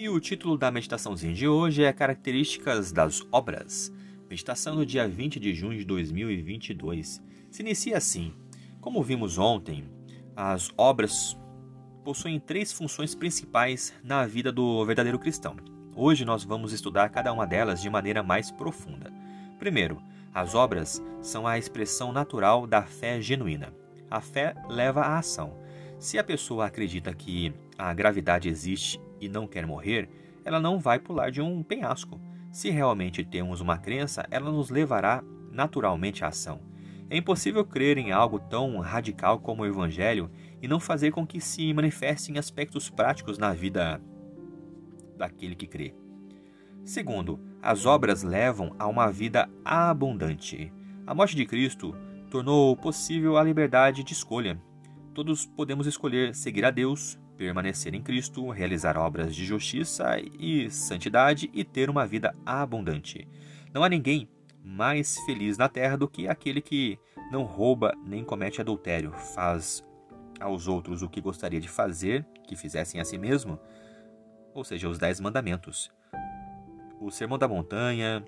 E o título da meditaçãozinha de hoje é Características das Obras. Meditação no dia 20 de junho de 2022. Se inicia assim: Como vimos ontem, as obras possuem três funções principais na vida do verdadeiro cristão. Hoje nós vamos estudar cada uma delas de maneira mais profunda. Primeiro, as obras são a expressão natural da fé genuína. A fé leva à ação. Se a pessoa acredita que a gravidade existe e não quer morrer, ela não vai pular de um penhasco. Se realmente temos uma crença, ela nos levará naturalmente à ação. É impossível crer em algo tão radical como o Evangelho e não fazer com que se manifestem aspectos práticos na vida daquele que crê. Segundo, as obras levam a uma vida abundante. A morte de Cristo tornou possível a liberdade de escolha. Todos podemos escolher seguir a Deus, permanecer em Cristo, realizar obras de justiça e santidade e ter uma vida abundante. Não há ninguém mais feliz na terra do que aquele que não rouba nem comete adultério, faz aos outros o que gostaria de fazer, que fizessem a si mesmo, ou seja, os dez mandamentos. O Sermão da Montanha,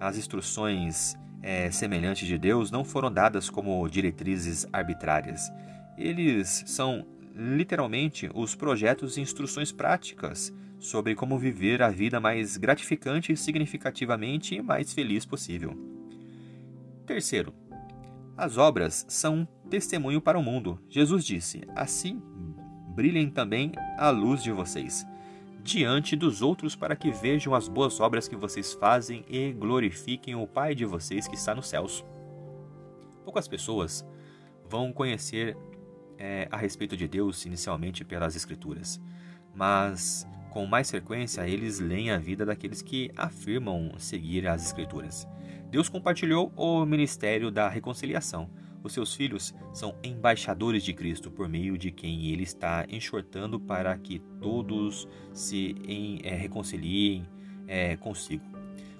as instruções é, semelhantes de Deus não foram dadas como diretrizes arbitrárias. Eles são literalmente os projetos e instruções práticas sobre como viver a vida mais gratificante e significativamente mais feliz possível. Terceiro, as obras são um testemunho para o mundo. Jesus disse: Assim brilhem também a luz de vocês diante dos outros para que vejam as boas obras que vocês fazem e glorifiquem o Pai de vocês que está nos céus. Poucas pessoas vão conhecer é, a respeito de Deus inicialmente pelas Escrituras, mas com mais frequência eles leem a vida daqueles que afirmam seguir as Escrituras. Deus compartilhou o ministério da reconciliação. Os seus filhos são embaixadores de Cristo, por meio de quem ele está enxortando para que todos se em, é, reconciliem é, consigo.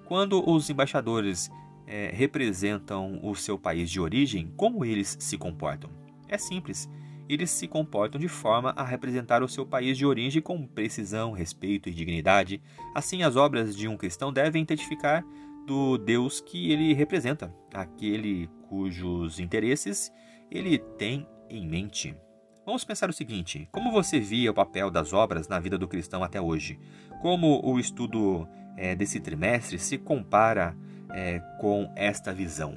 Quando os embaixadores é, representam o seu país de origem, como eles se comportam? É simples eles se comportam de forma a representar o seu país de origem com precisão, respeito e dignidade. Assim, as obras de um cristão devem identificar do Deus que ele representa, aquele cujos interesses ele tem em mente. Vamos pensar o seguinte: como você via o papel das obras na vida do cristão até hoje? Como o estudo é, desse trimestre se compara é, com esta visão?